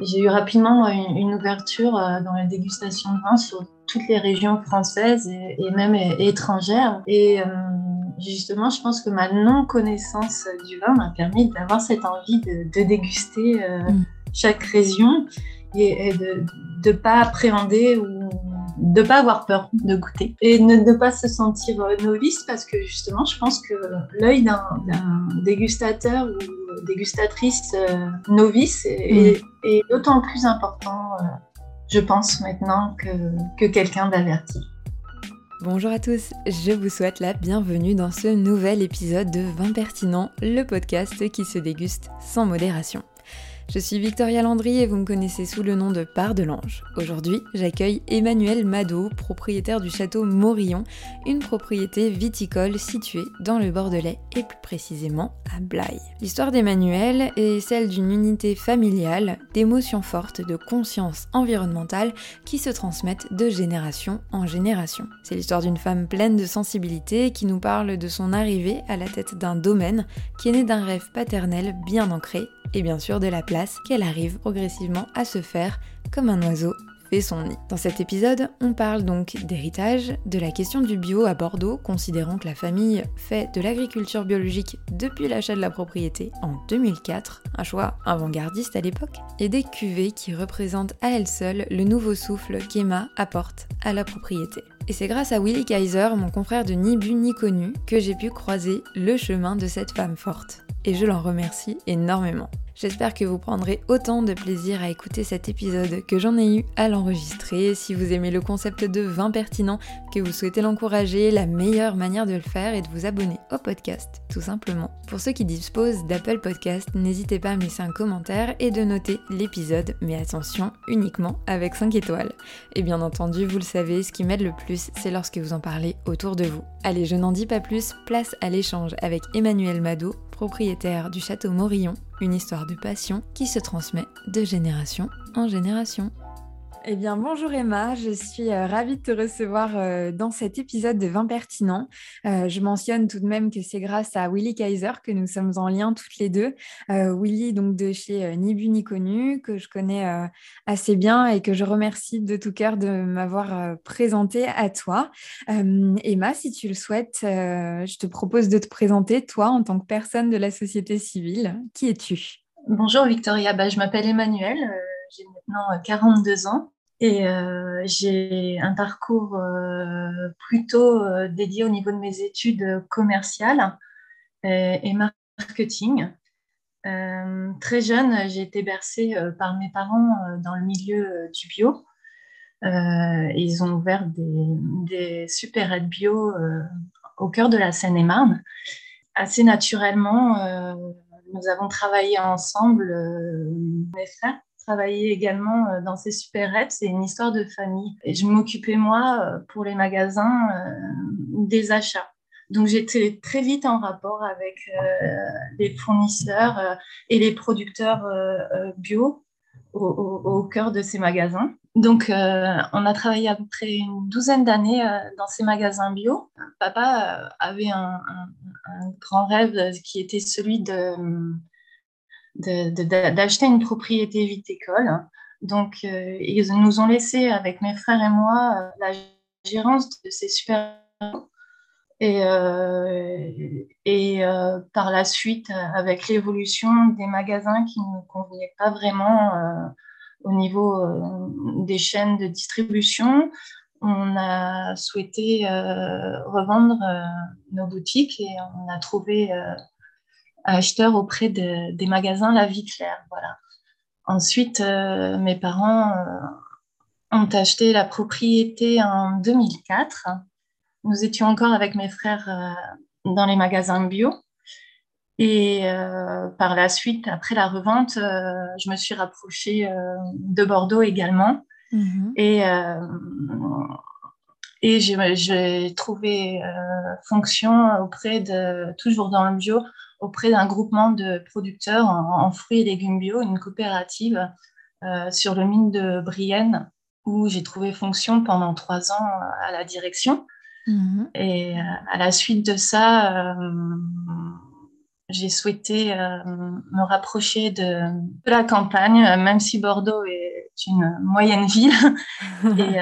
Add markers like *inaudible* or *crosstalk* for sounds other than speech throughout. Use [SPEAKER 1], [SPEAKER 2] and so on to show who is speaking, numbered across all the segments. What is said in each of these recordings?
[SPEAKER 1] J'ai eu rapidement une, ouverture dans la dégustation de vin sur toutes les régions françaises et, même étrangères. Et justement, je pense que ma non-connaissance du vin m'a permis d'avoir cette envie de, déguster mm. chaque région et, de ne pas appréhender ou de ne pas avoir peur de goûter et ne, ne pas se sentir euh, novice parce que justement, je pense que l'œil d'un dégustateur ou dégustatrice euh, novice est, mm. d'autant plus important, euh, je pense maintenant, que, que quelqu'un d'averti.
[SPEAKER 2] Bonjour à tous, je vous souhaite la bienvenue dans ce nouvel épisode de Vin Pertinent, le podcast qui se déguste sans modération. Je suis Victoria Landry et vous me connaissez sous le nom de Part de l'Ange. Aujourd'hui, j'accueille Emmanuel Mado, propriétaire du château Morillon, une propriété viticole située dans le Bordelais et plus précisément à Blaye. L'histoire d'Emmanuel est celle d'une unité familiale, d'émotions fortes, de conscience environnementale qui se transmettent de génération en génération. C'est l'histoire d'une femme pleine de sensibilité qui nous parle de son arrivée à la tête d'un domaine qui est né d'un rêve paternel bien ancré et bien sûr de la place qu'elle arrive progressivement à se faire comme un oiseau fait son nid. Dans cet épisode, on parle donc d'héritage, de la question du bio à Bordeaux, considérant que la famille fait de l'agriculture biologique depuis l'achat de la propriété en 2004, un choix avant-gardiste à l'époque, et des cuvées qui représentent à elles seules le nouveau souffle qu'Emma apporte à la propriété. Et c'est grâce à Willy Kaiser, mon confrère de Ni Bu Ni Connu, que j'ai pu croiser le chemin de cette femme forte. Et je l'en remercie énormément. J'espère que vous prendrez autant de plaisir à écouter cet épisode que j'en ai eu à l'enregistrer. Si vous aimez le concept de vin pertinent, que vous souhaitez l'encourager, la meilleure manière de le faire est de vous abonner au podcast, tout simplement. Pour ceux qui disposent d'Apple Podcast, n'hésitez pas à me laisser un commentaire et de noter l'épisode, mais attention, uniquement avec 5 étoiles. Et bien entendu, vous le savez, ce qui m'aide le plus, c'est lorsque vous en parlez autour de vous. Allez, je n'en dis pas plus, place à l'échange avec Emmanuel Mado, propriétaire du château Morillon, une histoire de passion qui se transmet de génération en génération. Eh bien, bonjour Emma, je suis euh, ravie de te recevoir euh, dans cet épisode de Vin Pertinent. Euh, je mentionne tout de même que c'est grâce à Willy Kaiser que nous sommes en lien toutes les deux. Willy, donc de chez Ni Bu Ni Connu, que je connais assez bien et que je remercie de tout cœur de m'avoir présenté à toi. Emma, si tu le souhaites, je te propose de te présenter, toi, en tant que personne de la société civile. Qui es-tu?
[SPEAKER 1] Bonjour Victoria, bah, je m'appelle Emmanuel j'ai maintenant 42 ans. Et euh, j'ai un parcours euh, plutôt euh, dédié au niveau de mes études commerciales et, marketing. très jeune, j'ai été bercée par mes parents dans le milieu du bio. ils ont ouvert des, des supérettes bio au cœur de la Seine-et-Marne. Assez naturellement, nous avons travaillé ensemble, mes frères, travaillé également euh, dans ces supérettes. C'est une histoire de famille. Je m'occupais, moi, euh, pour les magasins, euh, des achats. Donc j'étais très vite en rapport avec les fournisseurs et les producteurs bio au, cœur de ces magasins. Donc on a travaillé à peu près une douzaine d'années dans ces magasins bio. Papa avait un, grand rêve qui était celui de d'acheter une propriété viticole. Donc, euh, ils nous ont laissé, avec mes frères et moi, euh, la gérance de ces super et, euh, et par la suite, avec l'évolution des magasins qui ne convenaient pas vraiment au niveau des chaînes de distribution, on a souhaité revendre nos boutiques et on a trouvé acheteur auprès des magasins La Vie Claire. Voilà. Ensuite, euh, mes parents euh, ont acheté la propriété en 2004. Nous étions encore avec mes frères euh, dans les magasins bio. Et par la suite, après la revente, je me suis rapprochée de Bordeaux également. Mm-hmm. Et, et j'ai trouvé fonction auprès de, toujours dans le bio, auprès d'un groupement de producteurs en, fruits et légumes bio, une coopérative euh, sur le mine de Brienne, où j'ai trouvé fonction pendant trois ans à la direction. Mhm. Et euh, à la suite de ça, euh, j'ai souhaité me rapprocher de, la campagne, même si Bordeaux est une moyenne ville. *laughs* et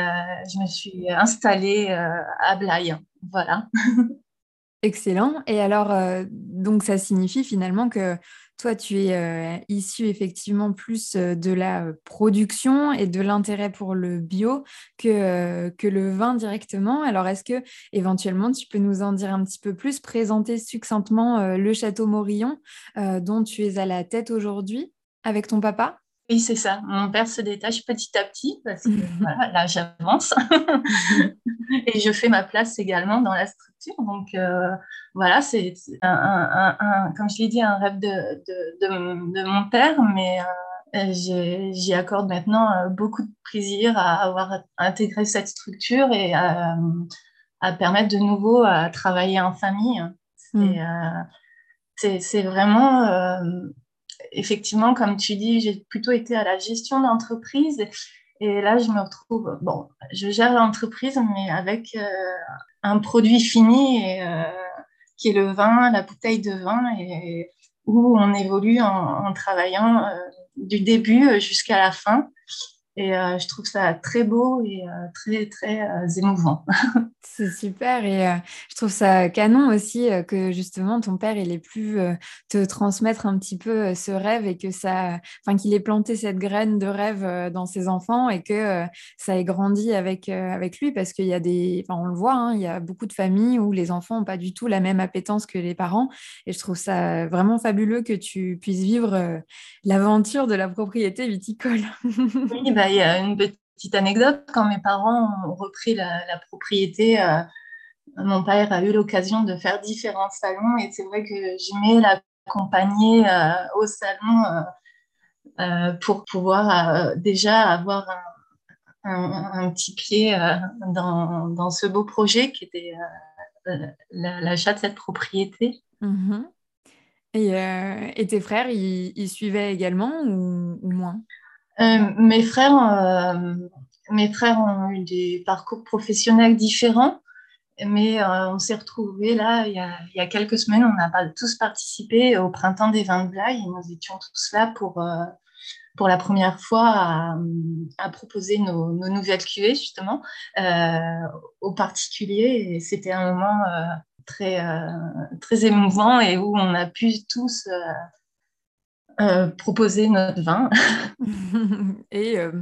[SPEAKER 1] je me suis installée à Blaye. Voilà. *laughs*
[SPEAKER 2] Excellent. Et alors, donc ça signifie finalement que toi, tu es euh, issu effectivement plus euh, de la euh, production et de l'intérêt pour le bio que, que le vin directement. Alors, est-ce que éventuellement tu peux nous en dire un petit peu plus, présenter succinctement le château Morillon dont tu es à la tête aujourd'hui avec ton papa?
[SPEAKER 1] Oui, c'est ça. Mon père se détache petit à petit parce que *laughs* voilà, là, j'avance *laughs* et je fais ma place également dans la structure. Donc euh, voilà, c'est un, comme je l'ai dit, un rêve de, de, de, mon père, mais euh, j'y accorde maintenant euh, beaucoup de plaisir à avoir intégré cette structure et à, à permettre de nouveau à travailler en famille. C'est mm. vraiment effectivement, comme tu dis, j'ai plutôt été à la gestion d'entreprise. Et là, je me retrouve, bon, je gère l'entreprise, mais avec euh, un produit fini euh, qui est le vin, la bouteille de vin, et, où on évolue en, travaillant euh, du début jusqu'à la fin. Et euh, je trouve ça très beau et euh, très, très euh, émouvant. *laughs*
[SPEAKER 2] C'est super. Et je trouve ça canon aussi que justement ton père, il ait pu te transmettre un petit peu ce rêve et que ça, enfin, qu'il ait planté cette graine de rêve dans ses enfants et que ça ait grandi avec, avec lui parce qu'il y a des, enfin, on le voit, hein, il y a beaucoup de familles où les enfants n'ont pas du tout la même appétence que les parents. Et je trouve ça vraiment fabuleux que tu puisses vivre l'aventure de la propriété viticole.
[SPEAKER 1] oui, bah, il y a une petite anecdote. Quand mes parents ont repris la, propriété, euh, mon père a eu l'occasion de faire différents salons et c'est vrai que j'aimais l'accompagner euh, au salon euh, pour pouvoir déjà avoir un, petit pied dans, ce beau projet qui était l'achat de cette propriété.
[SPEAKER 2] Mm-hmm. Et, tes frères, ils, suivaient également ou moins?
[SPEAKER 1] euh, mes, frères, euh, mes frères ont eu des parcours professionnels différents, mais euh, on s'est retrouvés là il y, a, quelques semaines. On a tous participé au printemps des vins de Blaye et nous étions tous là pour, pour la première fois à, proposer nos, nouvelles cuvées justement aux particuliers. C'était un moment très, très émouvant et où on a pu tous euh, proposer notre vin. *laughs* *laughs*
[SPEAKER 2] et, euh,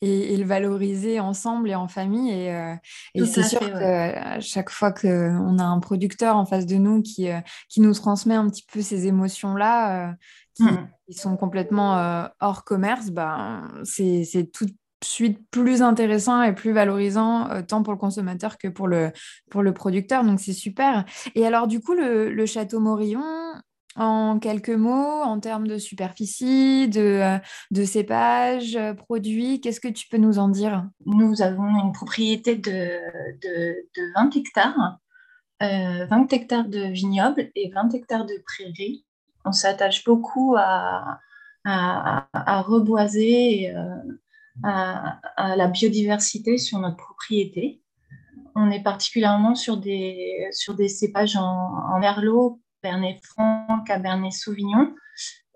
[SPEAKER 2] et, et, le valoriser ensemble et en famille. Et, euh, et c'est sûr que chaque fois qu'on a un producteur en face de nous qui, qui nous transmet un petit peu ces émotions-là, qui, mm. sont complètement hors commerce, ben, c'est tout de suite plus intéressant et plus valorisant tant pour le consommateur que pour le, pour le producteur. Donc c'est super. Et alors du coup, le, le Château Morillon, en quelques mots, en termes de superficie, de, euh, de cépage, euh, produits, qu'est-ce que tu peux nous en dire?
[SPEAKER 1] Nous avons une propriété de, de, 20 hectares, 20 euh, hectares de vignobles et 20 hectares de prairies. On s'attache beaucoup à, reboiser et à, la biodiversité sur notre propriété. On est particulièrement sur des, cépages en, en merlot Cabernet Franc, Cabernet Sauvignon.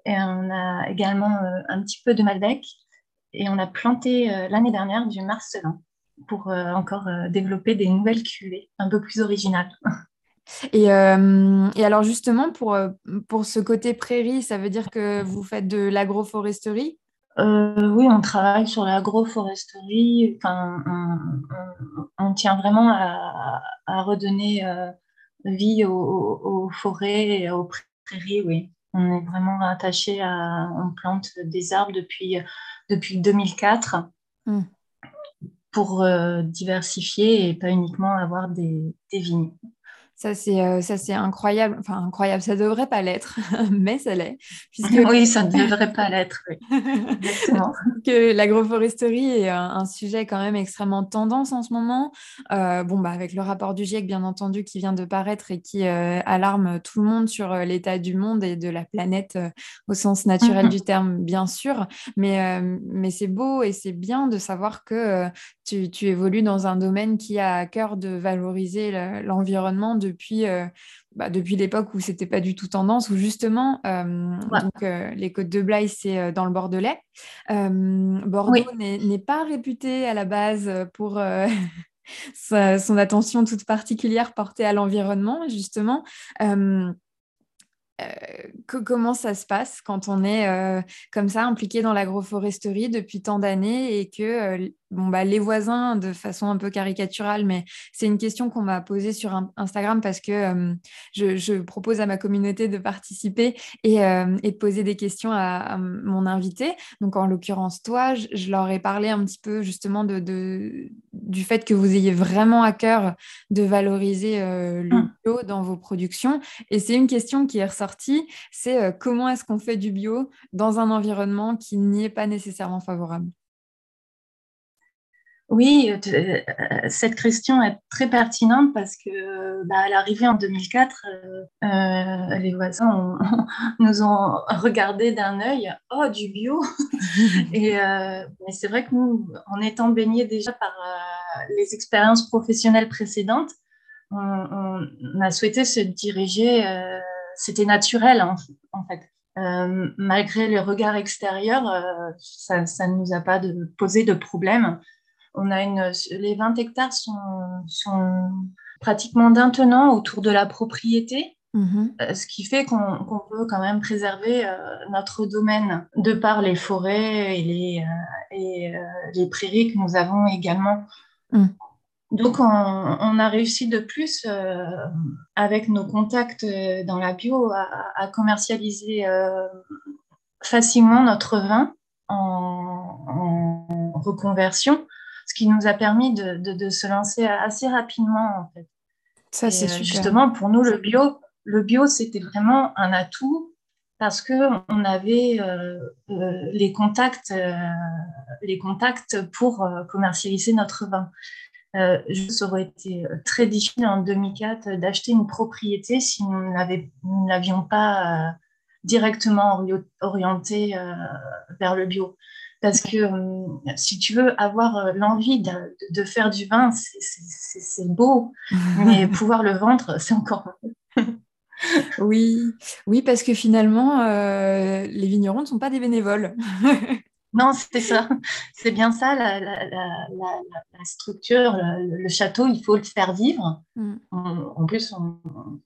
[SPEAKER 1] Et on a également euh, un petit peu de Malbec. Et on a planté euh, l'année dernière du Marcelin pour euh, encore développer des nouvelles cuvées un peu plus originales. *laughs*
[SPEAKER 2] Et, et, alors justement, pour, pour ce côté prairie, ça veut dire que vous faites de l'agroforesterie?
[SPEAKER 1] Oui, on travaille sur l'agroforesterie. Enfin, on, tient vraiment à, à redonner vie aux, forêts et aux prairies, oui. On est vraiment attaché à. On plante des arbres depuis, depuis 2004 hmm. pour euh, diversifier et pas uniquement avoir des, des vignes.
[SPEAKER 2] Ça, c'est euh, ça c'est incroyable. Enfin, incroyable, ça devrait pas l'être, *laughs* mais ça l'est.
[SPEAKER 1] Oui, ça ne devrait pas l'être. Oui. *laughs*
[SPEAKER 2] que l'agroforesterie est un, sujet quand même extrêmement tendance en ce moment. Euh, bon, bah, avec le rapport du GIEC, bien entendu, qui vient de paraître et qui euh, alarme tout le monde sur l'état du monde et de la planète au sens naturel du terme, bien sûr. Mais, mais c'est beau et c'est bien de savoir que tu, tu, évolues dans un domaine qui a à cœur de valoriser l'environnement, de depuis, euh, bah, depuis l'époque où c'était pas du tout tendance, où justement, donc, les côtes de Blaye, c'est dans le Bordelais. Bordeaux n'est pas réputé à la base pour *laughs* son attention toute particulière portée à l'environnement, justement. Euh, comment ça se passe quand on est euh, comme ça impliqué dans l'agroforesterie depuis tant d'années et que euh, bon, bah, les voisins, de façon un peu caricaturale, mais c'est une question qu'on m'a posée sur Instagram parce que je, propose à ma communauté de participer et, de poser des questions à, mon invité. Donc, en l'occurrence, toi, je, leur ai parlé un petit peu justement de, du fait que vous ayez vraiment à cœur de valoriser le mmh. bio dans vos productions. Et c'est une question qui est ressortie, c'est comment est-ce qu'on fait du bio dans un environnement qui n'y est pas nécessairement favorable?
[SPEAKER 1] Oui, euh, cette question est très pertinente parce que bah, à l'arrivée en 2004, euh, euh, les voisins *laughs* nous ont regardé d'un œil oh du bio *laughs* et mais c'est vrai que nous, en étant baignés déjà par les expériences professionnelles précédentes, on, a souhaité se diriger. C'était naturel en, fait. malgré le regard extérieur, ça, ne nous a pas posé de problème on a une, les 20 hectares sont, pratiquement d'un tenant autour de la propriété. Mhm. Euh, ce qui fait qu'on peut quand même préserver euh, notre domaine de par les forêts et les, euh, et, les prairies que nous avons également. Mm. Donc, on, a réussi de plus, avec nos contacts dans la bio, à, commercialiser facilement notre vin en reconversion ce qui nous a permis de, se lancer assez rapidement en fait.
[SPEAKER 2] Ça c'est
[SPEAKER 1] euh, Justement pour nous le bio, le bio c'était vraiment un atout parce que on avait euh, euh, les contacts, les contacts pour commercialiser notre vin. ça aurait été très difficile en 2004 d'acheter une propriété si nous n'avions pas directement orienté vers le bio. Parce que euh, si tu veux avoir euh, l'envie de, faire du vin, c'est beau, *laughs* mais pouvoir le vendre, c'est encore
[SPEAKER 2] oui, oui, parce que finalement, euh, les vignerons ne sont pas des bénévoles. *laughs*
[SPEAKER 1] non, c'est ça. C'est bien ça, la, structure, le, château, il faut le faire vivre. Mm. en plus,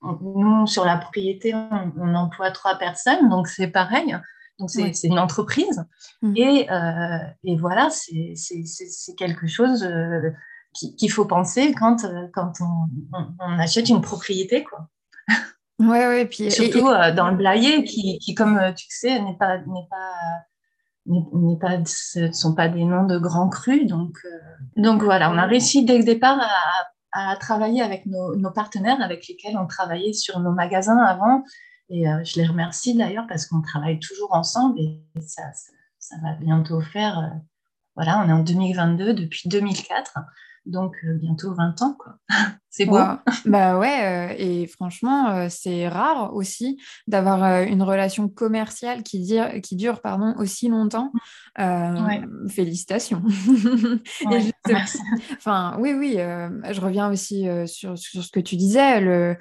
[SPEAKER 1] nous, sur la propriété, on, emploie trois personnes, donc c'est pareil. Donc, c'est une entreprise. Mmh. Et, euh, et, voilà, c'est quelque chose euh, qu'il faut penser quand, euh, quand on, on, achète une propriété. Quoi.
[SPEAKER 2] Ouais, ouais, puis,
[SPEAKER 1] Surtout dans le Blayet, qui, qui, comme tu sais, n'est pas, pas, ce ne sont pas des noms de grands crus. Donc, donc voilà, on a réussi dès le départ à, à travailler avec nos, nos, partenaires avec lesquels on travaillait sur nos magasins avant et euh, je les remercie d'ailleurs parce qu'on travaille toujours ensemble et ça, ça, va bientôt faire. Euh, voilà, on est en 2022 depuis 2004 donc euh, bientôt 20 ans quoi. *laughs* c'est beau.
[SPEAKER 2] Bah ouais, et franchement, c'est rare aussi d'avoir une relation commerciale qui, dure, qui dure pardon, aussi longtemps. Félicitations. *laughs* enfin, oui, oui, je reviens aussi sur, sur, ce que tu disais. Le,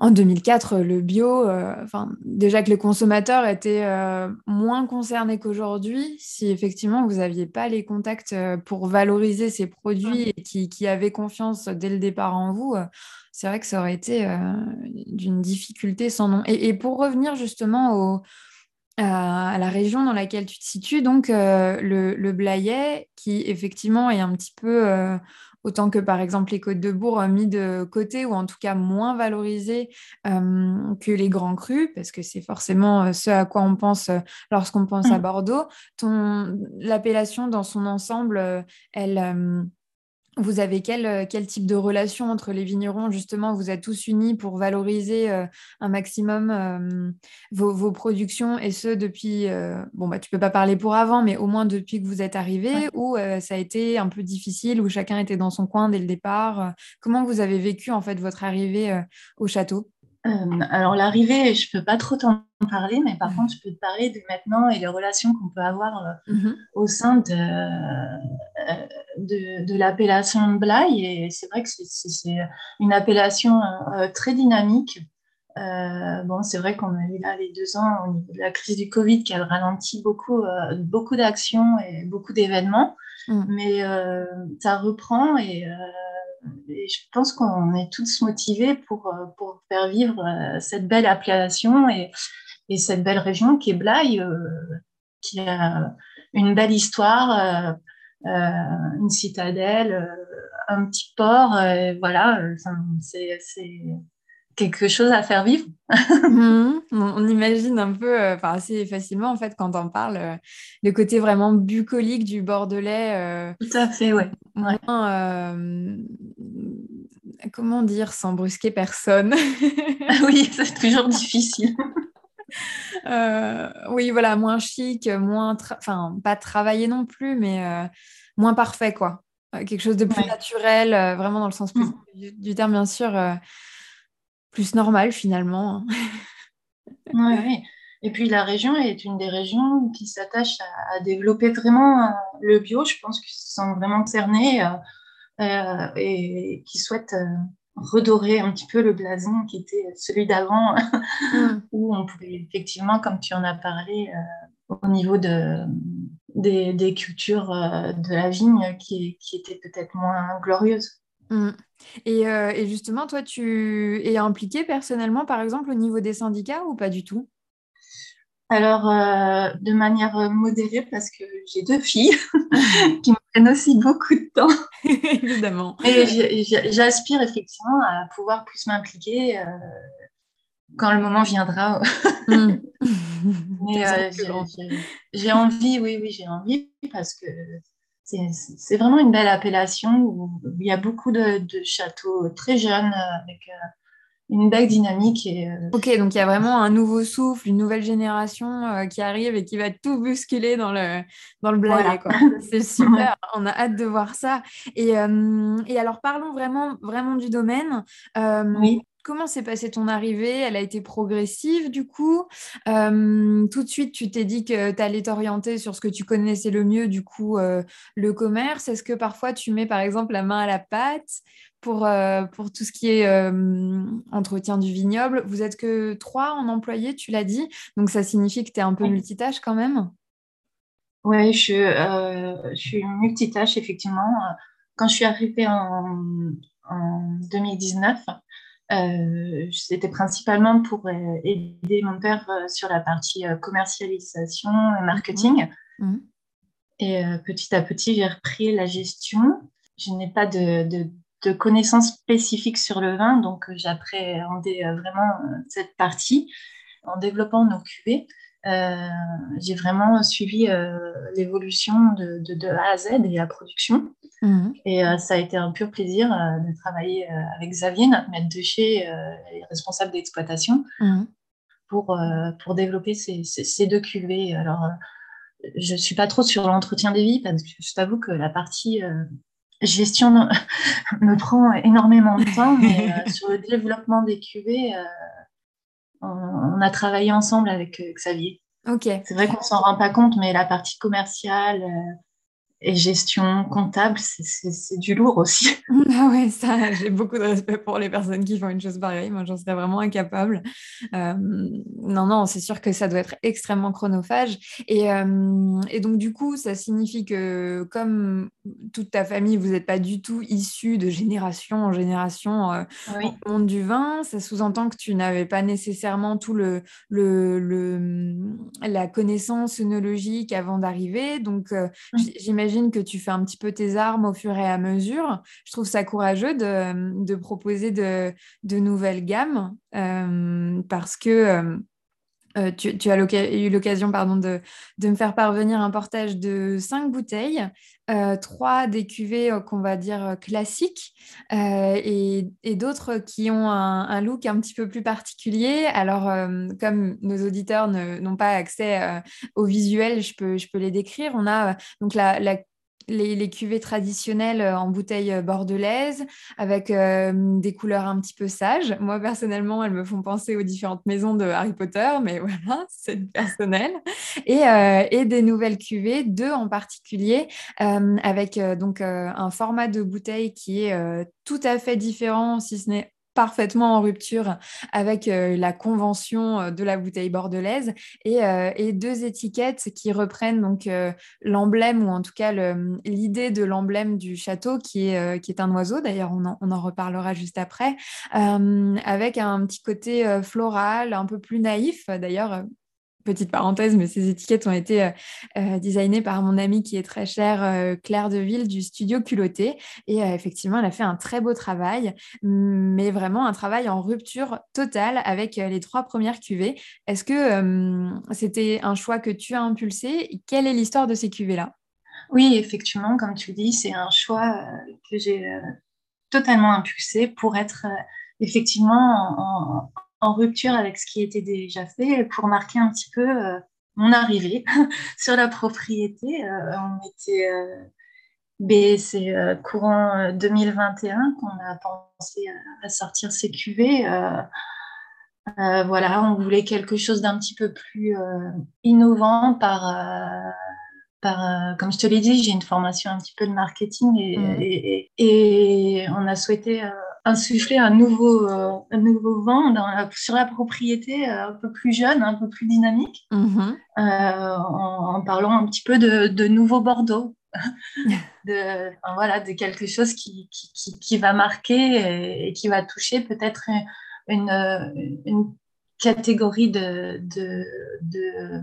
[SPEAKER 2] en 2004, le bio, euh, enfin, déjà que le consommateur était euh, moins concerné qu'aujourd'hui, si effectivement vous n'aviez pas les contacts euh, pour valoriser ces produits et qui, qui, avaient confiance dès le départ en vous, c'est vrai que ça aurait été d'une difficulté sans nom. Et, pour revenir justement au, à la région dans laquelle tu te situes, donc le, le Blayais, qui effectivement est un petit peu autant que par exemple les côtes de Bourg mis de côté ou en tout cas moins valorisées euh, que les grands crus, parce que c'est forcément euh, ce à quoi on pense euh, lorsqu'on pense à mmh. Bordeaux. L'appellation dans son ensemble, elle vous avez quel, quel, type de relation entre les vignerons Justement, vous êtes tous unis pour valoriser un maximum vos, productions et ce depuis, bon, bah, tu peux pas parler pour avant, mais au moins depuis que vous êtes arrivés, ou ça a été un peu difficile, où chacun était dans son coin dès le départ Comment vous avez vécu en fait votre arrivée au château?
[SPEAKER 1] Alors l'arrivée, je peux pas trop t'en parler, mais par mmh. contre, je peux te parler de maintenant et les relations qu'on peut avoir mmh au sein de, de, l'appellation Blaye. Et c'est vrai que c'est une appellation euh, très dynamique bon, c'est vrai qu'on a eu là les deux ans au niveau de la crise du Covid qui a ralenti beaucoup, beaucoup d'actions et beaucoup d'événements. Mm. Mais ça reprend et, je pense qu'on est tous motivés pour, pour faire vivre cette belle appellation et, et cette belle région qui est Blaye, qui a une belle histoire, une citadelle un petit port, euh, voilà, euh, c'est quelque chose à faire vivre. *laughs*
[SPEAKER 2] Mhm. on imagine un peu, euh, enfin assez facilement en fait quand on parle, le côté vraiment bucolique du Bordelais.
[SPEAKER 1] Tout à fait, ouais.
[SPEAKER 2] comment dire sans brusquer personne *laughs*
[SPEAKER 1] Oui, c'est toujours difficile. *laughs*
[SPEAKER 2] oui, voilà, moins chic, moins, enfin pas travailler non plus, mais moins parfait quoi. Euh, quelque chose de plus naturel, euh, vraiment dans le sens mm. du, terme, bien sûr, euh, plus normal finalement.
[SPEAKER 1] oui, oui. Et puis la région est une des régions qui s'attache à, développer vraiment le bio. Je pense qu'ils se sont vraiment cernés et qui souhaitent redorer un petit peu le blason qui était celui d'avant, mm. *laughs* où on pouvait effectivement, comme tu en as parlé, au niveau de, des, cultures euh, de la vigne qui, qui étaient peut-être moins glorieuses.
[SPEAKER 2] Mm. Euh, et, justement, toi, tu es impliqué personnellement, par exemple, au niveau des syndicats ou pas du tout?
[SPEAKER 1] Alors, euh, de manière modérée, parce que j'ai deux filles *laughs* qui me prennent aussi beaucoup de temps. *laughs*
[SPEAKER 2] Évidemment.
[SPEAKER 1] Et j'aspire effectivement à pouvoir plus m'impliquer quand le moment viendra. Mm. *laughs* Euh, j'ai envie, oui, oui, j'ai envie parce que c'est vraiment une belle appellation où il y a beaucoup de, châteaux très jeunes avec euh, une belle dynamique. Et,
[SPEAKER 2] euh, Ok, donc il y a vraiment un nouveau souffle, une nouvelle génération qui arrive et qui va tout bousculer dans le, dans le *laughs* C'est super, on a hâte de voir ça. Et, et, alors parlons vraiment, vraiment du domaine. oui. Comment s'est passée ton arrivée? Elle a été progressive du coup? Euh, tout de suite, tu t'es dit que tu allais t'orienter sur ce que tu connaissais le mieux, du coup, euh, le commerce. Est-ce que parfois tu mets par exemple la main à la pâte pour, euh, pour tout ce qui est entretien du vignoble? Vous êtes que trois en employés, tu l'as dit. Donc ça signifie que tu es un peu multitâche quand même?
[SPEAKER 1] Oui, je, je, suis multitâche effectivement. Quand je suis arrivée en, en 2019, euh, c'était principalement pour euh, aider mon père euh, sur la partie commercialisation et marketing. Mhm. Et petit à petit, j'ai repris la gestion. Je n'ai pas de, de, connaissances spécifiques sur le vin, donc j'appréhendais vraiment cette partie en développant nos cuvées. j'ai vraiment suivi l'évolution de, de, de, A à Z et la production. Mhm. Et euh, ça a été un pur plaisir euh, de travailler euh, avec Xavier, notre maître de chez et responsable d'exploitation, mhm. pour, pour développer ces, ces, deux cuvées. Alors, je ne suis pas trop sur l'entretien des vies parce que je t'avoue que la partie gestion *laughs* me prend énormément de temps, mais *laughs* sur le développement des cuvées, on, a travaillé ensemble avec Xavier.
[SPEAKER 2] Ok.
[SPEAKER 1] C'est vrai qu'on ne s'en rend pas compte, mais la partie commerciale, et gestion comptable, c'est du lourd aussi. *laughs*
[SPEAKER 2] Ah ouais, ça, j'ai beaucoup de respect pour les personnes qui font une chose pareille. Moi, j'en serais vraiment incapable. Euh, non, non, c'est sûr que ça doit être extrêmement chronophage. Et, euh, et, donc, du coup, ça signifie que comme toute ta famille, vous n'êtes pas du tout issu de génération en génération euh, au monde du vin, ça sous-entend que tu n'avais pas nécessairement tout le, le, le la connaissance œnologique avant d'arriver. Donc, mmh. J'imagine que tu fais un petit peu tes armes au fur et à mesure. Je trouve ça courageux de, proposer de, nouvelles gammes euh, parce que euh, euh, tu, as eu l'occasion pardon, de, me faire parvenir un portage de cinq bouteilles, trois des cuvées qu'on va dire classiques et, d'autres qui ont un, look un petit peu plus particulier. Alors, comme nos auditeurs n'ont pas accès au visuel, je peux, je peux les décrire. On a donc la, la les, cuvées traditionnelles euh, en bouteille euh, bordelaise avec euh, des couleurs un petit peu sages. Moi, personnellement, elles me font penser aux différentes maisons de Harry Potter, mais *laughs* voilà, c'est personnel. Et, et, des nouvelles cuvées, deux en particulier, avec donc un format de bouteille qui est tout à fait différent, si ce n'est parfaitement en rupture avec euh, la convention euh, de la bouteille bordelaise et, euh, et deux étiquettes qui reprennent donc l'emblème ou en tout cas l'idée de l'emblème du château qui est, qui est un oiseau. D'ailleurs on, on, en reparlera juste après. Avec un petit côté floral un peu plus naïf. D'ailleurs petite parenthèse, mais ces étiquettes ont été euh, euh, designées par mon amie qui est très chère, euh, Claire Deville, du studio Culotté. Et effectivement, elle a fait un très beau travail, mais vraiment un travail en rupture totale avec les trois premières cuvées. Est-ce que c'était un choix que tu as impulsé? Quelle est l'histoire de ces cuvées-là?
[SPEAKER 1] Oui, effectivement, comme tu dis, c'est un choix que j'ai totalement impulsé pour être effectivement en, en rupture avec ce qui était déjà fait pour marquer un petit peu euh, mon arrivée *laughs* sur la propriété. Euh, on était euh, c'est courant 2021 qu'on a pensé à, sortir ces cuvées. voilà, on voulait quelque chose d'un petit peu plus innovant par par, comme je te l'ai dit, j'ai une formation un petit peu de marketing et, mmh. et, et on a souhaité insuffler un nouveau, euh, un nouveau vent sur la propriété euh, un peu plus jeune, un peu plus dynamique, mm-hmm. euh, en, parlant un petit peu de, de nouveau Bordeaux. *laughs* de, voilà, de quelque chose qui, qui, qui, va marquer et, qui va toucher peut-être une, une, catégorie de, de, de,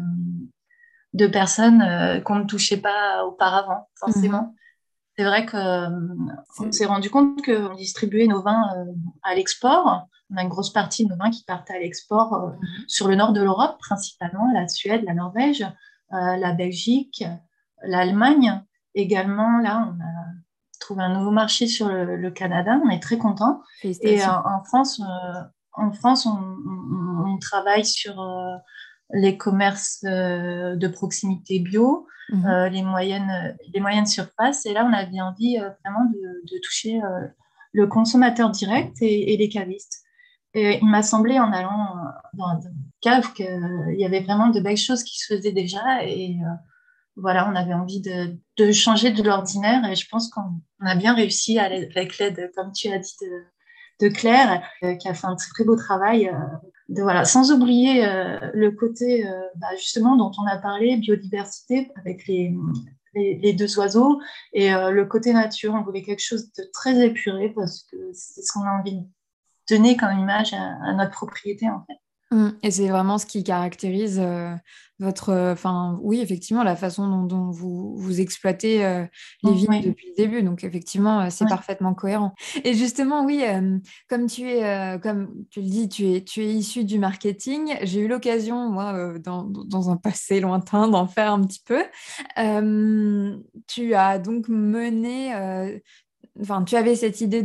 [SPEAKER 1] de personnes qu'on ne touchait pas auparavant, forcément. Mm-hmm c'est vrai qu'on euh, s'est rendu compte qu'on distribuait nos vins euh, à l'export. On a une grosse partie de nos vins qui partent à l'export euh, mhm. sur le nord de l'Europe, principalement la Suède, la Norvège, la Belgique, l'Allemagne. Également, là, on a trouvé un nouveau marché sur le, Canada. On est très contents. Et en France, en France on, travaille sur les commerces de proximité bio, Mhm. Euh, les, moyennes, les moyennes surfaces. Et là, on avait envie euh, vraiment de, toucher euh, le consommateur direct et, les cavistes. Et il m'a semblé en allant dans un cave qu'il y avait vraiment de belles choses qui se faisaient déjà. Et voilà, on avait envie de, de changer de l'ordinaire. Et je pense qu'on a bien réussi avec l'aide, comme tu as dit, de, Claire, qui a fait un très beau travail voilà, sans oublier euh, le côté euh, bah, justement dont on a parlé, biodiversité avec les, deux oiseaux et euh, le côté nature. On voulait quelque chose de très épuré parce que c'est ce qu'on a envie de donner comme image à notre propriété en fait.
[SPEAKER 2] Mmh. Et c'est vraiment ce qui caractérise euh, votre, enfin oui, effectivement, la façon dont, vous, vous exploitez euh, les vignes depuis le début. Donc effectivement, euh, c'est parfaitement cohérent. Et justement, oui, comme tu es, comme tu le dis, tu es, tu es issu du marketing. J'ai eu l'occasion, moi, dans, dans, un passé lointain, d'en faire un petit peu. tu as donc mené Enfin, tu avais cette idée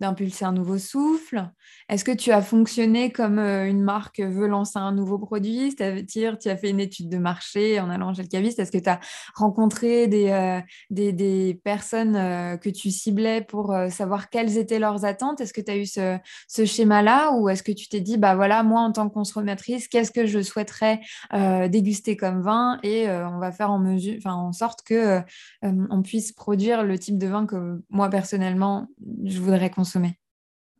[SPEAKER 2] d'impulser un nouveau souffle. Est-ce que tu as fonctionné comme euh, une marque veut lancer un nouveau produit? C'est-à-dire, tu as fait une étude de marché en allant chez le caviste. Est-ce que tu as rencontré des, euh, des, personnes euh, que tu ciblais pour savoir quelles étaient leurs attentes? Est-ce que tu as eu ce, ce schéma-là? Ou est-ce que tu t'es dit, bah voilà, moi en tant que consommatrice, qu'est-ce que je souhaiterais déguster comme vin? Et on va faire en mesure, enfin en sorte que on puisse produire le type de vin que moi personnellement je voudrais consommer.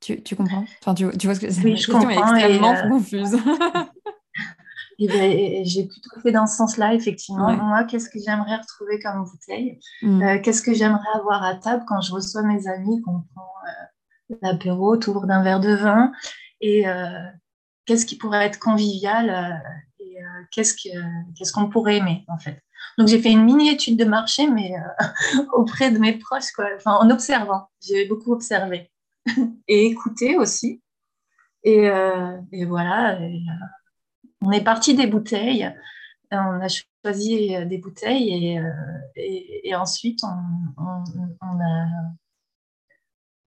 [SPEAKER 2] Tu, tu comprends? Enfin, tu, tu, vois ce que
[SPEAKER 1] oui, je comprends, est extrêmement euh, confuse. *laughs* Ben, j'ai plutôt fait dans ce sens-là, effectivement. Moi, qu'est-ce que j'aimerais retrouver comme bouteille? Mm. euh, Qu'est-ce que j'aimerais avoir à table quand je reçois mes amis, qu'on prend euh, l'apéro autour d'un verre de vin? Et qu'est-ce qui pourrait être convivial Et qu'est-ce qu'on ce qu'on pourrait aimer, en fait? Donc j'ai fait une mini étude de marché, mais *laughs* auprès de mes proches, quoi. En observant. J'ai beaucoup observé. *laughs* et écouter aussi. Et, euh, voilà, euh, on est parti des bouteilles. On a choisi des bouteilles et, ensuite on, a,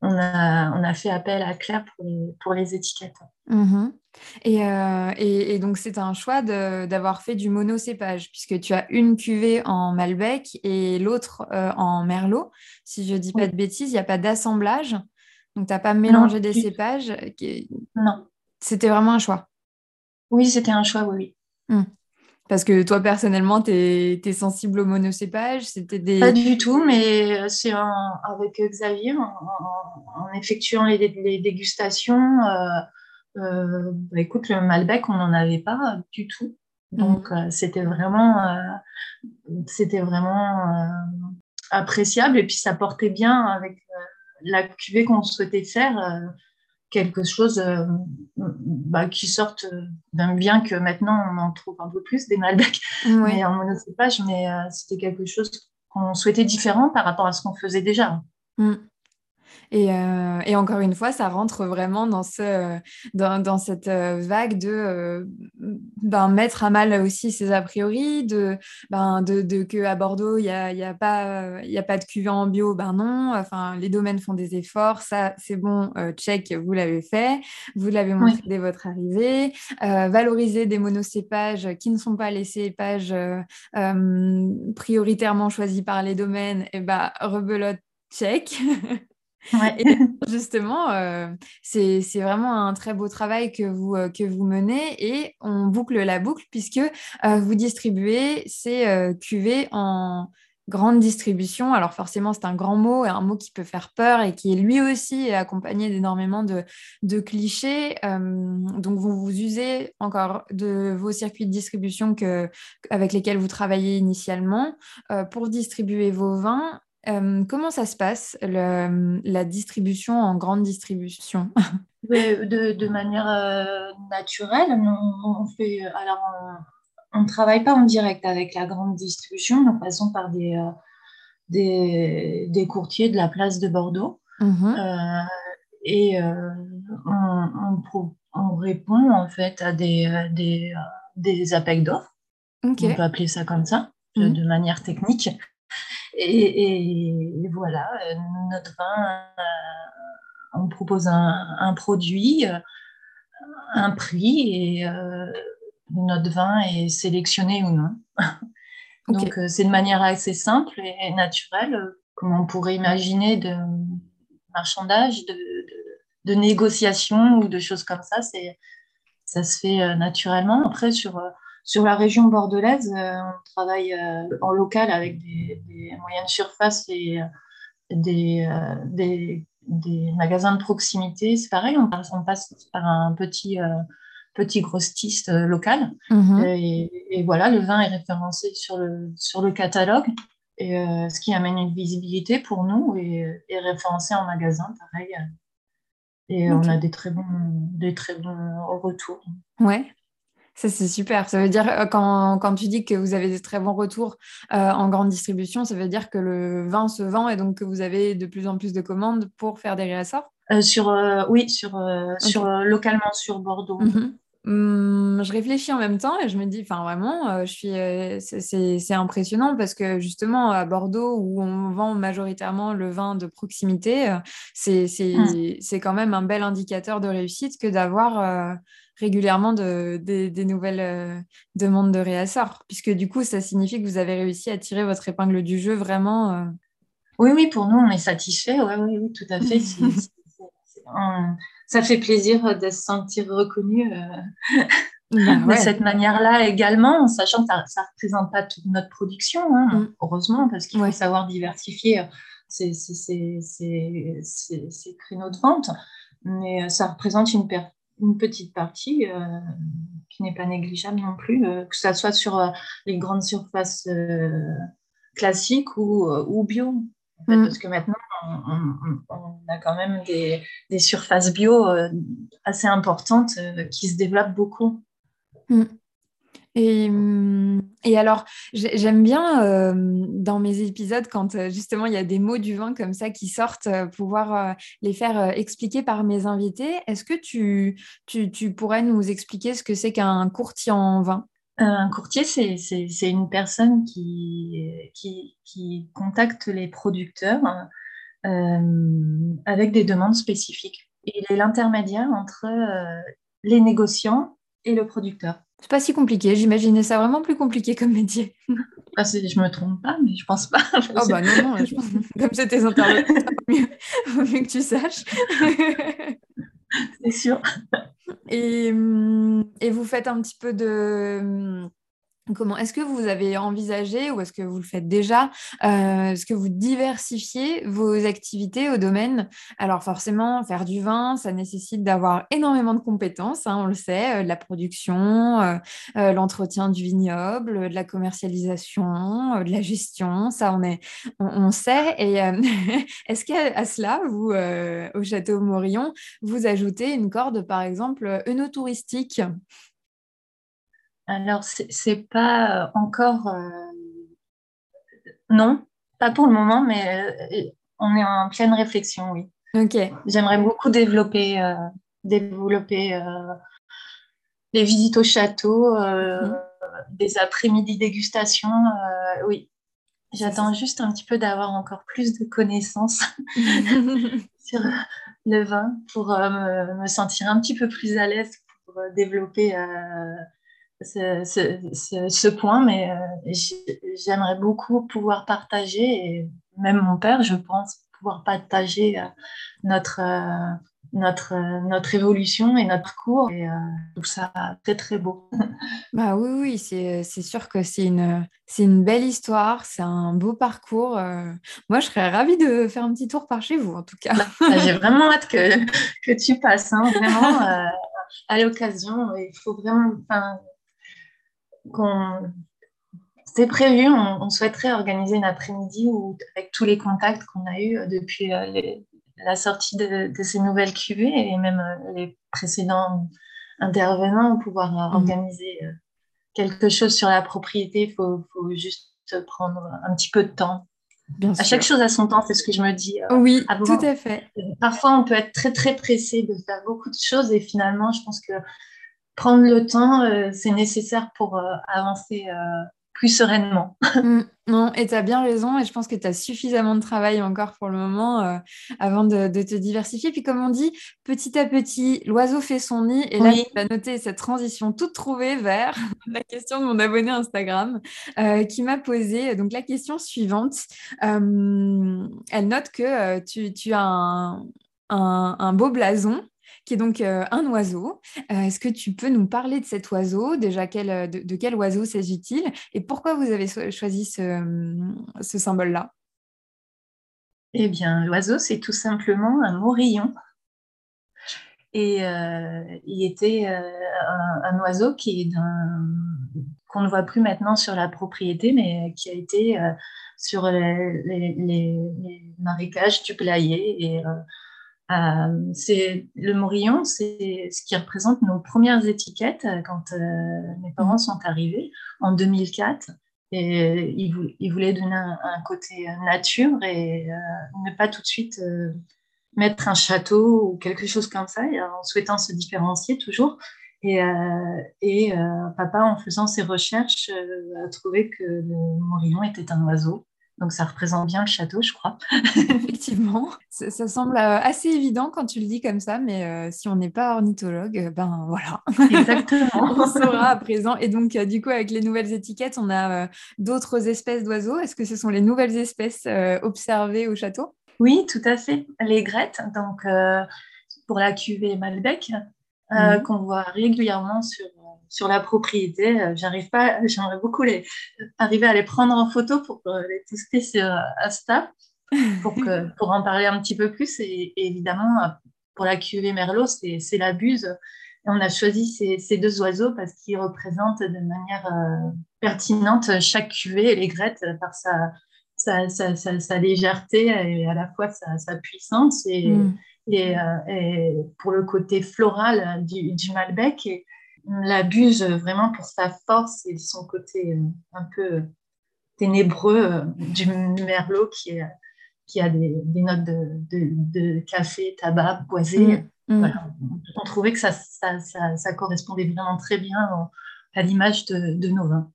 [SPEAKER 1] on, a, on a fait appel à Claire pour les, pour les étiquettes.
[SPEAKER 2] Mm-hmm. Euh, et, et, donc, c'est un choix d'avoir fait du monocépage, puisque tu as une cuvée en Malbec et l'autre en Merlot. Si je ne dis pas de bêtises, il n'y a pas d'assemblage. Donc, tu n'as pas mélangé des cépages
[SPEAKER 1] Non.
[SPEAKER 2] C'était vraiment un choix
[SPEAKER 1] Oui, c'était un choix, oui.
[SPEAKER 2] Hum. Parce que toi, personnellement, tu es, sensible au monocépage C'était des...
[SPEAKER 1] Pas du tout, mais c'est avec Xavier, en, effectuant les, dégustations, bah, écoute, le Malbec, on n'en avait pas du tout. Donc, mmh. c'était vraiment, c'était vraiment appréciable et puis ça portait bien avec la cuvée qu'on souhaitait faire quelque chose euh, bah, qui sorte d'un bien que maintenant on en trouve un peu plus des Malbec. Mais en monocépage mais euh, c'était quelque chose qu'on souhaitait différent par rapport à ce qu'on faisait déjà.
[SPEAKER 2] Euh, et, encore une fois, ça rentre vraiment dans, ce, dans, cette euh, vague de euh, ben, mettre à mal aussi ses a priori, de, ben, de, de que à Bordeaux, il n'y a, y a, pas, a pas de cuvée en bio. Ben non, enfin, les domaines font des efforts. Ça, c'est bon, check, vous l'avez fait. Vous l'avez montré dès votre arrivée. valoriser des monocépages qui ne sont pas les cépages prioritairement choisis par les domaines, et eh ben, rebelote, check. *laughs* Et *laughs* justement, euh, c'est vraiment un très beau travail que vous, euh, que vous menez et on boucle la boucle puisque euh, vous distribuez ces cuvées en grande distribution. Alors forcément, c'est un grand mot et un mot qui peut faire peur et qui est lui aussi accompagné d'énormément de, de, clichés. donc vous vous usez encore de vos circuits de distribution que, avec lesquels vous travaillez initialement pour distribuer vos vins euh, comment ça se passe, la distribution en grande distribution? *laughs*
[SPEAKER 1] De, manière euh, naturelle, on, fait, alors on ne travaille pas en direct avec la grande distribution, nous passons par des, euh, des, courtiers de la place de Bordeaux. Mmh et on, répond en fait à des, des, des appels d'offres. On peut appeler ça comme ça, de mmh. manière technique. Et, voilà, euh, notre vin, euh, on propose un, produit, euh, un prix et notre vin est sélectionné ou non. Donc c'est de manière assez simple et naturelle, comme on pourrait imaginer de marchandage, de, de, négociation ou de choses comme ça. Ça se fait naturellement. Après, sur sur la région bordelaise, euh, on travaille euh, en local avec des, moyennes surfaces et euh, des, des, magasins de proximité. C'est pareil, on passe, par un petit, petit grossiste local. Mhm. Et, voilà, le vin est référencé sur le, sur le catalogue. Et, ce qui amène une visibilité pour nous et est référencé en magasin, pareil. Et on a des très bons, des très bons retours.
[SPEAKER 2] Ouais. Ça, c'est super. Ça veut dire, euh, quand, quand, tu dis que vous avez des très bons retours euh, en grande distribution, ça veut dire que le vin se vend et donc que vous avez de plus en plus de commandes pour faire des réassorts?
[SPEAKER 1] Euh, sur, Oui, sur, sur, localement sur Bordeaux.
[SPEAKER 2] Mhm. Hum, je réfléchis en même temps et je me dis, enfin vraiment, je suis, c'est impressionnant parce que justement à Bordeaux où on vend majoritairement le vin de proximité, c'est mmh. quand même un bel indicateur de réussite que d'avoir régulièrement de, des nouvelles euh, demandes de réassort, puisque du coup, ça signifie que vous avez réussi à tirer votre épingle du jeu vraiment. Euh.
[SPEAKER 1] Oui, oui, pour nous, on est satisfait. Oui, oui, oui, tout à fait. *laughs* ça fait plaisir de se sentir reconnu euh, bah *laughs* de cette manière-là également, en sachant que ça ne représente pas toute notre production, hein, mm. heureusement, parce qu'il faut savoir diversifier ces, créneaux de vente. Mais ça représente une, perte une petite partie euh, qui n'est pas négligeable non plus, euh, que ce soit sur euh, les grandes surfaces classiques ou, ou bio. Mm. Parce que maintenant, on, a quand même des, des surfaces bio assez importantes qui se développent beaucoup.
[SPEAKER 2] Mm. Et, alors, j'aime bien euh, dans mes épisodes quand euh, justement il y a des mots du vin comme ça qui sortent, euh, pouvoir les faire expliquer par mes invités. Est-ce que tu, tu, pourrais nous expliquer ce que c'est qu'un courtier en vin?
[SPEAKER 1] Un courtier, c'est une personne qui, qui, contacte les producteurs avec des demandes spécifiques. Il est l'intermédiaire entre les négociants et le producteur.
[SPEAKER 2] C'est pas si compliqué. J'imaginais ça vraiment plus compliqué comme métier. *laughs*
[SPEAKER 1] Ah, je me trompe pas, mais je pense pas. *laughs*
[SPEAKER 2] oh bah non, non. Comme c'est tes interlocuteurs, il vaut mieux que tu saches.
[SPEAKER 1] C'est sûr.
[SPEAKER 2] Et, hum, et, vous faites un petit peu de, hum, Comment est-ce que vous avez envisagé ou est-ce que vous le faites déjà euh, Est-ce que vous diversifiez vos activités au domaine? Alors forcément, faire du vin, ça nécessite d'avoir énormément de compétences, hein, on le sait, euh, de la production, euh, l'entretien du vignoble, de la commercialisation, de la gestion, ça on est, on, sait. Et *laughs* est-ce qu'à cela, vous, au château Morillon, vous ajoutez une corde, par exemple, œnotouristique
[SPEAKER 1] alors, c'est pas euh, encore. Euh, non, pas pour le moment, mais euh, on est en pleine réflexion, oui.
[SPEAKER 2] Ok.
[SPEAKER 1] J'aimerais beaucoup développer, développer les visites au château, mhm. des après-midi dégustation. oui, j'attends juste un petit peu d'avoir encore plus de connaissances *laughs* sur le vin pour me, me, sentir un petit peu plus à l'aise pour développer ce, ce, point, mais euh, j'aimerais beaucoup pouvoir partager, et même mon père, je pense, pouvoir partager euh, notre, euh, notre, notre évolution et notre cours. Et trouve ça très, très beau. *laughs*
[SPEAKER 2] Bah oui, oui, c'est sûr que c'est une, une belle histoire, c'est un beau parcours. Moi, je serais ravie de faire un petit tour par chez vous, en tout cas.
[SPEAKER 1] Bah, j'ai vraiment hâte que, *laughs* que tu passes, hein, vraiment. à l'occasion, il faut vraiment, qu'on c'est prévu, on, souhaiterait organiser une après-midi où, avec tous les contacts qu'on a eus euh, depuis euh, la sortie de, ces nouvelles cuvées et même euh, les précédents intervenants, pouvoir mmh. organiser quelque chose sur la propriété. Il faut, juste prendre un petit peu de temps. à chaque chose à son temps, c'est ce que je me dis.
[SPEAKER 2] oui, tout à fait.
[SPEAKER 1] Parfois, on peut être très, très pressé de faire beaucoup de choses et finalement, je pense que prendre le temps, euh, c'est nécessaire pour euh, avancer euh, plus sereinement. *laughs*
[SPEAKER 2] Mm, non, et tu as bien raison, et je pense que tu as suffisamment de travail encore pour le moment avant de, te diversifier. Puis comme on dit, petit à petit, l'oiseau fait son nid, et là, tu vas noter cette transition toute trouvée vers *laughs* la question de mon abonné Instagram qui m'a posé donc la question suivante. elle note que tu, as un, un beau blason qui est donc euh, un oiseau. Euh, est-ce que tu peux nous parler de cet oiseau? Déjà, euh, de, quel oiseau s'agit-il? Et pourquoi vous avez choisi ce, ce symbole-là?
[SPEAKER 1] Eh bien, l'oiseau, c'est tout simplement un morillon. Et il était un, oiseau qui qu'on ne voit plus maintenant sur la propriété, mais qui a été sur les, marécages du Blayet et euh, c'est le Morillon, c'est ce qui représente nos premières étiquettes euh, quand euh, mes parents sont arrivés en 2004. Et ils, voulaient donner un, côté nature et ne pas tout de suite mettre un château ou quelque chose comme ça, en souhaitant se différencier toujours. Et, et papa, en faisant ses recherches, a trouvé que le Morillon était un oiseau. Donc ça représente bien le château, je crois. *laughs*
[SPEAKER 2] Effectivement, ça, semble euh, assez évident quand tu le dis comme ça, mais euh, si on n'est pas ornithologue, euh, ben voilà.
[SPEAKER 1] Exactement. *laughs*
[SPEAKER 2] on saura à présent. Et donc du coup, avec les nouvelles étiquettes, on a d'autres espèces d'oiseaux. Est-ce que ce sont les nouvelles espèces observées au château?
[SPEAKER 1] Oui, tout à fait. Les grettes, donc pour la cuvée Malbec, mhm. qu'on voit régulièrement sur sur la propriété. Euh, j'arrive pas, j'aimerais beaucoup les, arriver à les prendre en photo pour euh, les tester sur Insta, *laughs* pour, que, pour en parler un petit peu plus. Et, évidemment, pour la cuvée Merlot, c'est la buse. Et on a choisi ces, ces deux oiseaux parce qu'ils représentent de manière euh, pertinente chaque cuvée et les grettes par sa, sa, sa, sa, légèreté et à la fois sa, puissance et, mm. Et, et, pour le côté floral du, du Malbec. Et, l'abuse vraiment pour sa force et son côté euh, un peu ténébreux euh, du merlot qui, qui a des, notes de, café, tabac, boisé. Mm, mm. On trouvait que ça, ça, correspondait vraiment très bien à l'image de, nos vins.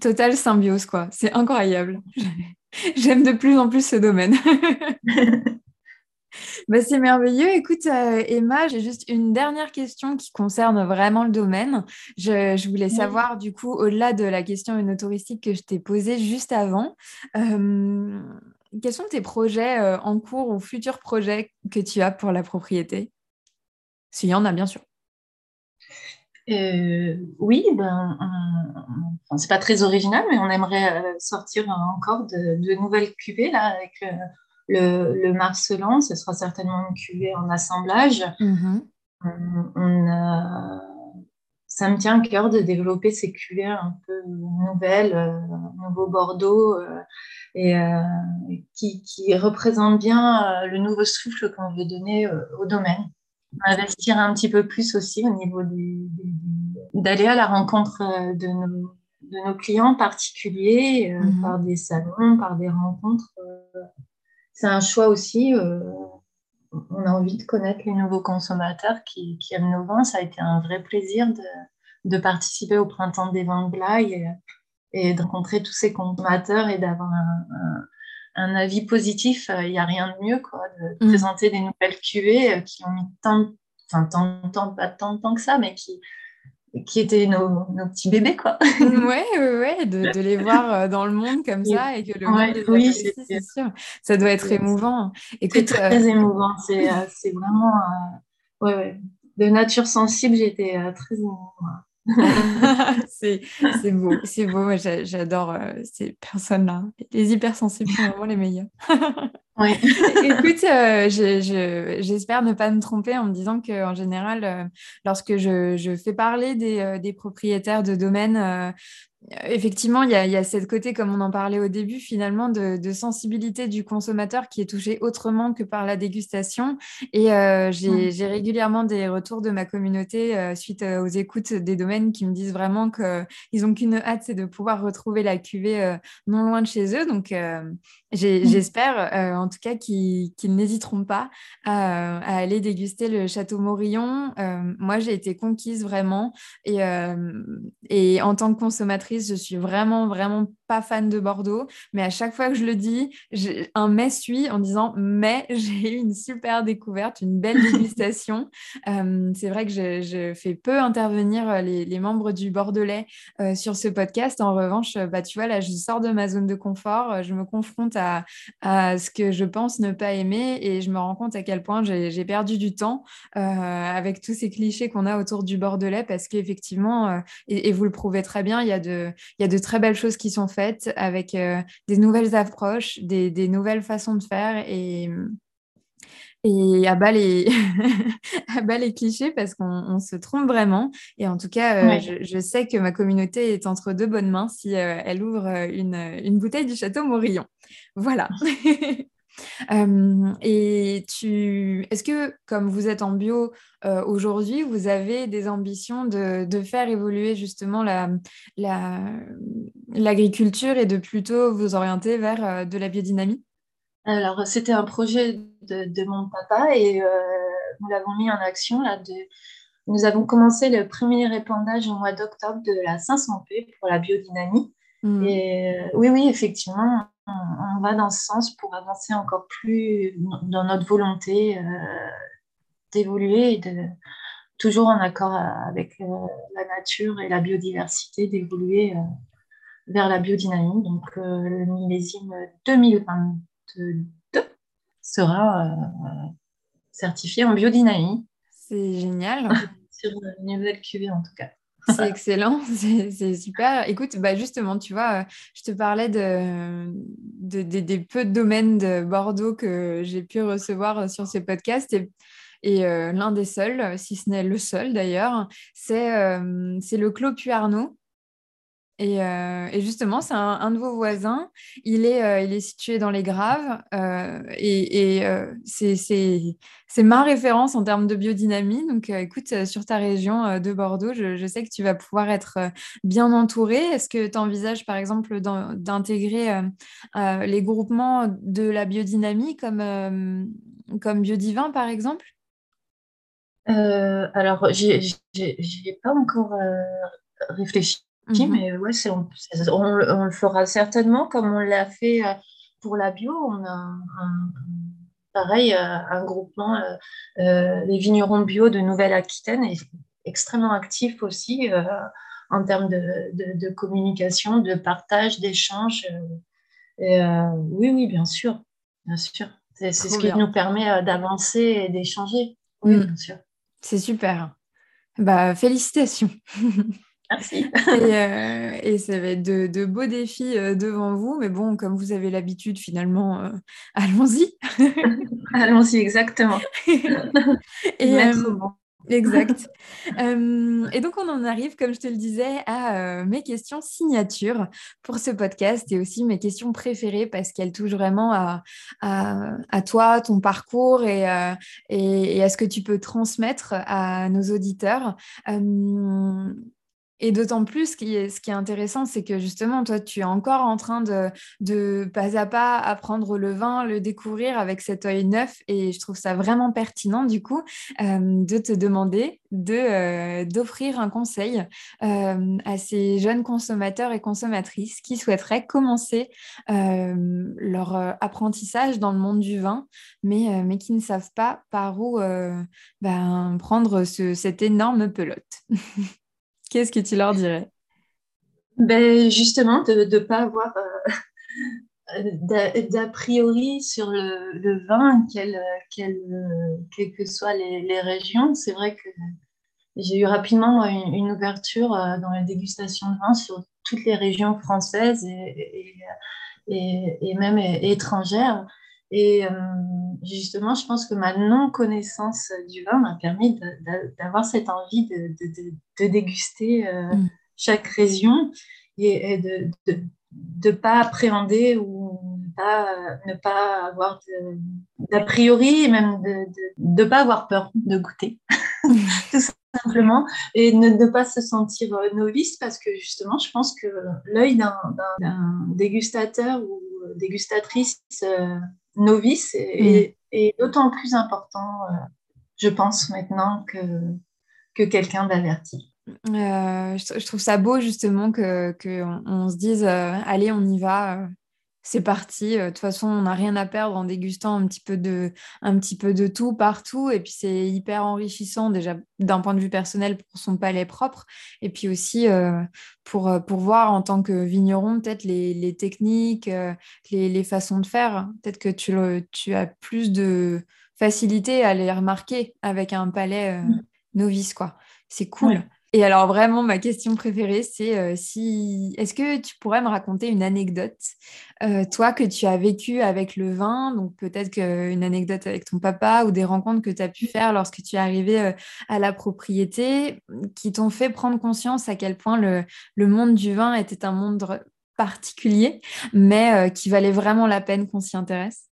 [SPEAKER 2] Total symbiose, quoi. C'est incroyable. *laughs* J'aime de plus en plus ce domaine. *laughs* *laughs* Bah, c'est merveilleux. Écoute, euh, Emma, j'ai juste une dernière question qui concerne vraiment le domaine. Je, voulais savoir, du coup, au-delà de la question touristique que je t'ai posée juste avant, euh, quels sont tes projets euh, en cours ou futurs projets que tu as pour la propriété? S'il y en a, bien sûr.
[SPEAKER 1] oui, ben, enfin, c'est pas très original, mais on aimerait sortir encore de, nouvelles cuvées là avec le, le, Marcelan. Ce sera certainement une cuvée en assemblage. Mm-hmm. on, ça me tient à cœur de développer ces cuvées un peu nouvelles, euh, nouveau Bordeaux, euh, et euh, qui, qui, représentent bien le nouveau souffle qu'on veut donner au domaine. Investir un petit peu plus aussi au niveau d'aller à la rencontre de nos, de nos clients particuliers mhm. par des salons, par des rencontres. C'est un choix aussi on a envie de connaître les nouveaux consommateurs qui, aiment nos vins. Ça a été un vrai plaisir de, participer au printemps des vins de Blaye et, de rencontrer tous ces consommateurs et d'avoir un, avis positif. Il n'y a rien de mieux quoi, de mm. présenter des nouvelles cuvées euh, qui ont mis tant, enfin, tant, pas tant de temps que ça, mais qui, qui étaient nos, petits bébés, quoi.
[SPEAKER 2] ouais, ouais, ouais de, de, les voir euh, dans le monde comme ça et que le monde les oui, c'est sûr. Ça doit être émouvant.
[SPEAKER 1] C'est très euh, émouvant. C'est euh, vraiment, ouais, ouais. De nature sensible, j'étais très émouvant. *laughs*
[SPEAKER 2] c'est beau, c'est beau. J'adore ces personnes-là. Les hypersensibles sont vraiment les meilleurs. *laughs*
[SPEAKER 1] Oui. *laughs*
[SPEAKER 2] Écoute, euh, j'espère ne pas me tromper en me disant qu'en général, euh, lorsque je, fais parler des, euh, des propriétaires de domaines effectivement, il y, a, ce côté, comme on en parlait au début, finalement, de, sensibilité du consommateur qui est touché autrement que par la dégustation. Et euh, mm. j'ai régulièrement des retours de ma communauté euh, suite euh, aux écoutes des domaines qui me disent vraiment qu'ils n'ont qu'une hâte, c'est de pouvoir retrouver la cuvée non loin de chez eux. Donc, mm. j'espère en tout cas qu'ils n'hésiteront pas à, aller déguster le Château Morillon. moi, j'ai été conquise vraiment. Et, et en tant que consommatrice, je suis vraiment, vraiment pas fan de Bordeaux, mais à chaque fois que je le dis, un mais suit en disant mais *laughs* j'ai eu une super découverte, une belle dégustation. *laughs* Euh, c'est vrai que je, fais peu intervenir euh, les, membres du Bordelais euh, sur ce podcast. En revanche, bah, tu vois, là, je sors de ma zone de confort, je me confronte à, ce que je pense ne pas aimer et je me rends compte à quel point j'ai perdu du temps avec tous ces clichés qu'on a autour du Bordelais parce qu'effectivement, et, et, vous le prouvez très bien, il y, a de, il y a de très belles choses qui sont fait avec euh, des nouvelles approches, des, nouvelles façons de faire et, et à bas les, *laughs* les clichés parce qu'on se trompe vraiment. Et en tout cas, euh, je, sais que ma communauté est entre deux bonnes mains si euh, elle ouvre une, une, bouteille du Château Morillon. Voilà. *laughs* et tu, est-ce que, comme vous êtes en bio aujourd'hui, vous avez des ambitions de, faire évoluer justement la, l'agriculture et de plutôt vous orienter vers de la biodynamie?
[SPEAKER 1] Alors, c'était un projet de, mon papa et nous l'avons mis en action. Là, de, nous avons commencé le premier répandage au mois d'octobre de la 500P pour la biodynamie. Mmh. Et oui, oui, effectivement, on, va dans ce sens pour avancer encore plus dans notre volonté euh, d'évoluer et de toujours en accord avec euh, la nature et la biodiversité, d'évoluer euh, vers la biodynamie. Donc le millésime 2022 sera certifié en biodynamie.
[SPEAKER 2] C'est génial.
[SPEAKER 1] Sur une nouvelle cuvée en tout cas.
[SPEAKER 2] C'est excellent, *laughs* c'est super. Écoute, bah justement, tu vois, je te parlais de, des peu de domaines de Bordeaux que j'ai pu recevoir sur ces podcasts. Et, euh, l'un des seuls, si ce n'est le seul d'ailleurs, c'est euh, le Clos Puarneau euh, et, justement, c'est un, de vos voisins. Il est, euh, il est situé dans les Graves. Euh, et, c'est ma référence en termes de biodynamie. Donc, écoute, sur ta région de Bordeaux, je, sais que tu vas pouvoir être bien entouré. Est-ce que tu envisages, par exemple, d'intégrer les groupements de la biodynamie comme, comme Biodivin, par exemple?
[SPEAKER 1] Alors, j'ai pas encore réfléchi Mhm. mais ouais, on, on, le fera certainement comme on l'a fait euh, pour la bio. On a pareil, euh, un groupement, euh, les vignerons bio de Nouvelle-Aquitaine est extrêmement actif aussi en termes de, communication, de partage, d'échange. oui, oui, bien sûr, bien sûr. C'est ce qui nous permet d'avancer et d'échanger. Oui, mm. bien sûr.
[SPEAKER 2] C'est super. Bah, félicitations. *laughs*
[SPEAKER 1] Merci.
[SPEAKER 2] Et, ça va être de, beaux défis devant vous. Mais bon, comme vous avez l'habitude, finalement, *laughs* allons-y. *laughs*
[SPEAKER 1] allons-y, exactement. *laughs*
[SPEAKER 2] et, Mettre bon. Exact. Euh, et donc, on en arrive, comme je te le disais, à euh, mes questions signatures pour ce podcast et aussi mes questions préférées parce qu'elles touchent vraiment à, à, toi, ton parcours et, euh, et, et, à ce que tu peux transmettre à nos auditeurs. Et d'autant plus, ce qui est, ce qui est intéressant, c'est que justement, toi, tu es encore en train de, de, pas à pas apprendre le vin, le découvrir avec cet œil neuf. Et je trouve ça vraiment pertinent, du coup, euh, de te demander de, euh, d'offrir un conseil euh, à ces jeunes consommateurs et consommatrices qui souhaiteraient commencer leur apprentissage dans le monde du vin, mais, mais qui ne savent pas par où ben, prendre ce, cette énorme pelote. *laughs* Qu'est-ce que tu leur dirais?
[SPEAKER 1] Ben, Justement, de ne pas avoir euh, *laughs* d'a priori sur le, vin, quelles que soient les, régions. C'est vrai que j'ai eu rapidement une, ouverture euh, dans la dégustation de vin sur toutes les régions françaises et, et, même étrangères. Et euh, justement, je pense que ma non-connaissance du vin m'a permis d'avoir cette envie de, déguster euh, mm. chaque région et, de ne pas appréhender ou pas, ne pas avoir d'a priori et même de ne pas avoir peur de goûter, *laughs* tout simplement, et ne, ne, pas se sentir euh, novice parce que justement, je pense que l'œil d'un dégustateur ou dégustatrice novice est, mm. d'autant plus important, euh, je pense, maintenant que, que quelqu'un d'averti.
[SPEAKER 2] Euh, je, trouve ça beau justement qu'on que on, se dise euh, allez on y va c'est parti. De toute façon, on n'a rien à perdre en dégustant un petit peu de, un petit peu de tout partout. Et puis, c'est hyper enrichissant déjà d'un point de vue personnel pour son palais propre. Et puis aussi euh, pour, euh, pour voir en tant que vigneron peut-être les, les techniques, euh, les, les, façons de faire. Peut-être que tu, tu as plus de facilité à les remarquer avec un palais mmh. novice. quoi. C'est cool. Et alors vraiment, ma question préférée, c'est euh, si est-ce que tu pourrais me raconter une anecdote, euh, toi, que tu as vécu avec le vin, donc peut-être qu'une anecdote avec ton papa ou des rencontres que tu as pu faire lorsque tu es arrivé euh, à la propriété, qui t'ont fait prendre conscience à quel point le, le monde du vin était un monde particulier, mais qui valait vraiment la peine qu'on s'y intéresse?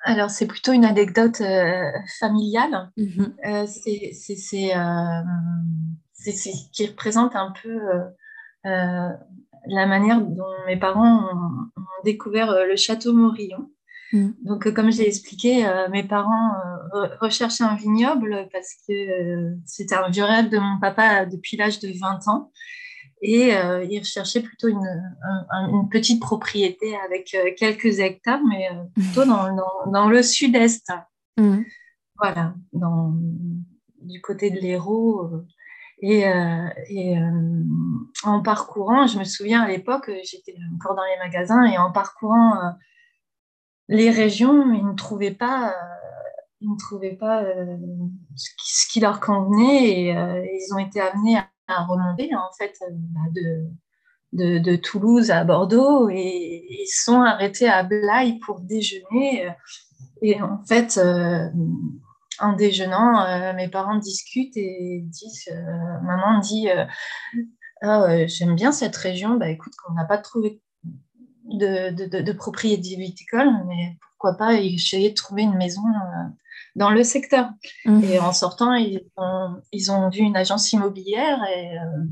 [SPEAKER 1] Alors, c'est plutôt une anecdote euh, familiale.
[SPEAKER 2] Mhm.
[SPEAKER 1] Euh, c'est ce qui représente un peu euh, la manière dont mes parents ont, découvert le château Morillon. Mhm. Donc, comme j'ai expliqué, mes parents recherchaient un vignoble parce que c'était un vieux rêve de mon papa depuis l'âge de 20 ans. Et euh, il recherchait plutôt une, petite propriété avec euh, quelques hectares, mais euh, plutôt dans, dans, le sud-est.
[SPEAKER 2] Mmh.
[SPEAKER 1] Voilà, dans, du côté de l'Hérault. Et, et en parcourant, je me souviens à l'époque, j'étais encore dans les magasins, et en parcourant les régions, ils ne trouvaient pas ils ne trouvaient pas ce, qui, ce, qui, leur convenait et ils ont été amenés à, à remonter en fait euh, bah, de, de, Toulouse à Bordeaux et ils sont arrêtés à Blaye pour déjeuner. Et en fait, euh, en déjeunant, euh, mes parents discutent et disent, maman dit, ah, j'aime bien cette région, bah écoute, on n'a pas trouvé de, de, de, propriété viticole, mais pourquoi pas essayer de trouver une maison dans le secteur. Mmh. Et en sortant, ils ont, ils ont, vu une agence immobilière et euh,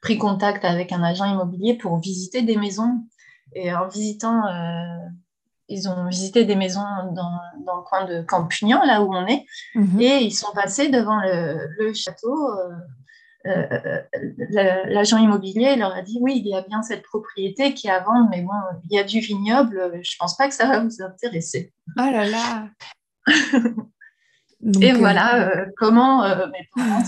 [SPEAKER 1] pris contact avec un agent immobilier pour visiter des maisons. Et en visitant, euh, ils ont visité des maisons dans, dans, le coin de Campugnan, là où on est, mmh. et ils sont passés devant le, le château. Euh, l'agent immobilier leur a dit oui, il y a bien cette propriété qui est à vendre, mais bon, il y a du vignoble, je ne pense pas que ça va vous intéresser.
[SPEAKER 2] Oh là là *laughs*
[SPEAKER 1] et euh, voilà euh, comment euh, mes parents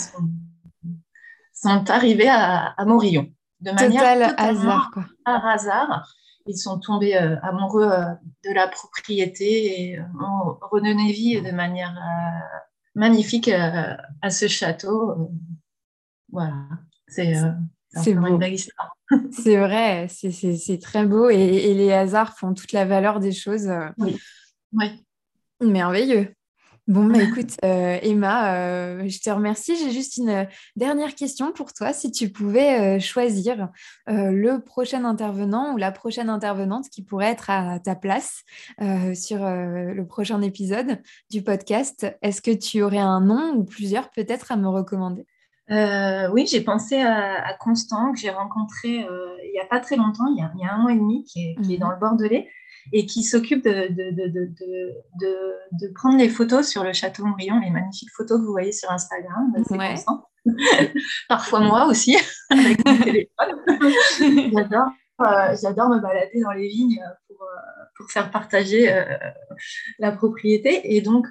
[SPEAKER 1] sont, arrivés à, Morillon.
[SPEAKER 2] De manière hasard, quoi.
[SPEAKER 1] par hasard. Ils sont tombés amoureux de la propriété et ont redonné vie de manière magnifique à ce château voilà, c'est c'est une belle histoire. *laughs*
[SPEAKER 2] c'est vrai, c'est très beau et, et, les hasards font toute la valeur des choses.
[SPEAKER 1] Oui. oui.
[SPEAKER 2] Merveilleux. Bon, bah, écoute, euh, Emma, euh, je te remercie. J'ai juste une dernière question pour toi. Si tu pouvais euh, choisir le prochain intervenant ou la prochaine intervenante qui pourrait être à ta place sur le prochain épisode du podcast, est-ce que tu aurais un nom ou plusieurs peut-être à me recommander?
[SPEAKER 1] Oui, j'ai pensé à, Constant, que j'ai rencontré il n'y a pas très longtemps, il y a, un mois et demi, qui est, qui est mmh dans le Bordelais et qui s'occupe de, de, prendre les photos sur le château Morillon, les magnifiques photos que vous voyez sur Instagram. *laughs* Parfois moi aussi, *laughs* avec mon téléphone. *laughs* J'adore. Euh, j'adore me balader dans les vignes pour, euh, pour faire partager euh, la propriété. Et donc,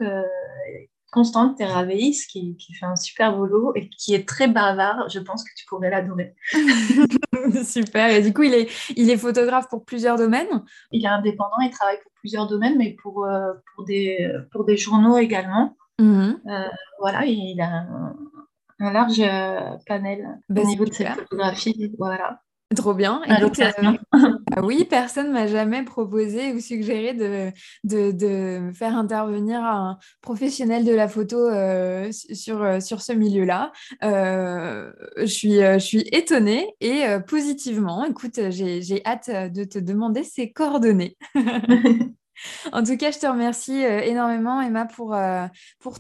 [SPEAKER 1] Constante Terraveis, qui, qui fait un super boulot et qui est très bavard. Je pense que tu pourrais l'adorer. *laughs* *laughs*
[SPEAKER 2] super. Et du coup, il est, il est photographe pour plusieurs domaines?
[SPEAKER 1] Il est indépendant, il travaille pour plusieurs domaines, mais pour, euh, pour, des, pour des journaux également. Mhm. Euh, voilà, il a un, large euh, panel
[SPEAKER 2] bah,
[SPEAKER 1] au niveau de sa photographie. Voilà.
[SPEAKER 2] Trop bien. Euh, *laughs* ah oui, personne m'a jamais proposé ou suggéré de, de, faire intervenir un professionnel de la photo euh, sur, euh, sur ce milieu-là. je, suis, je suis étonnée et positivement. Écoute, j'ai hâte de te demander ses coordonnées. *laughs* *laughs* *laughs* En tout cas, je te remercie euh, énormément, Emma, pour, euh,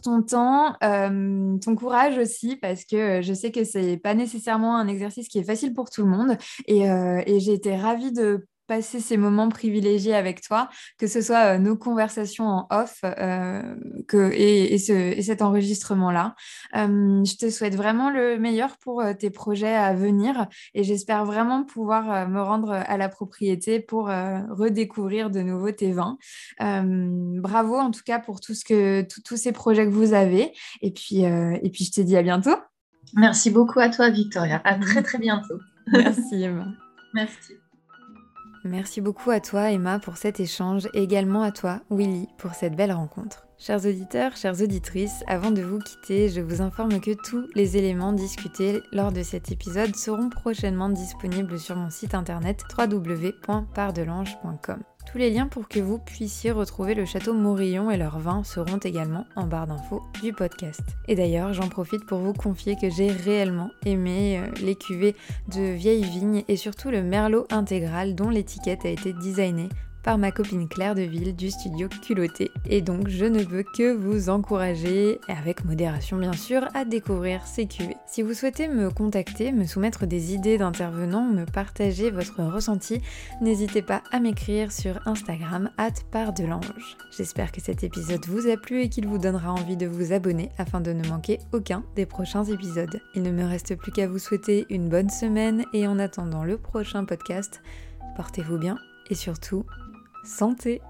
[SPEAKER 2] ton temps, euh, ton courage aussi, parce que je sais que c'est pas nécessairement un exercice qui est facile pour tout le monde. Et j'ai été ravie de passer ces moments privilégiés avec toi, que ce soit euh, nos conversations en off euh, que, et, cet enregistrement-là. Euh, je te souhaite vraiment le meilleur pour tes projets à venir et j'espère vraiment pouvoir me rendre à la propriété pour redécouvrir de nouveau tes vins. bravo en tout cas pour tout ce que, tous ces projets que vous avez et puis, et puis je te dis à bientôt.
[SPEAKER 1] Merci beaucoup à toi Victoria. À très *laughs* très bientôt.
[SPEAKER 2] Merci Emma.
[SPEAKER 1] Merci.
[SPEAKER 2] Merci beaucoup à toi Emma pour cet échange et également à toi Willy pour cette belle rencontre. Chers auditeurs, chères auditrices, avant de vous quitter, je vous informe que tous les éléments discutés lors de cet épisode seront prochainement disponibles sur mon site internet www.pardelange.com. Tous les liens pour que vous puissiez retrouver le château Morillon et leurs vins seront également en barre d'infos du podcast. Et d'ailleurs, j'en profite pour vous confier que j'ai réellement aimé euh, les cuvées de vieilles vignes et surtout le merlot intégral dont l'étiquette a été designée par ma copine Claire de Ville du studio Culotté. Et donc je ne veux que vous encourager, avec modération bien sûr, à découvrir ces cuvées. Si vous souhaitez me contacter, me soumettre des idées d'intervenants, me partager votre ressenti, n'hésitez pas à m'écrire sur Instagram at pardelange. J'espère que cet épisode vous a plu et qu'il vous donnera envie de vous abonner afin de ne manquer aucun des prochains épisodes. Il ne me reste plus qu'à vous souhaiter une bonne semaine et en attendant le prochain podcast, portez-vous bien et surtout santé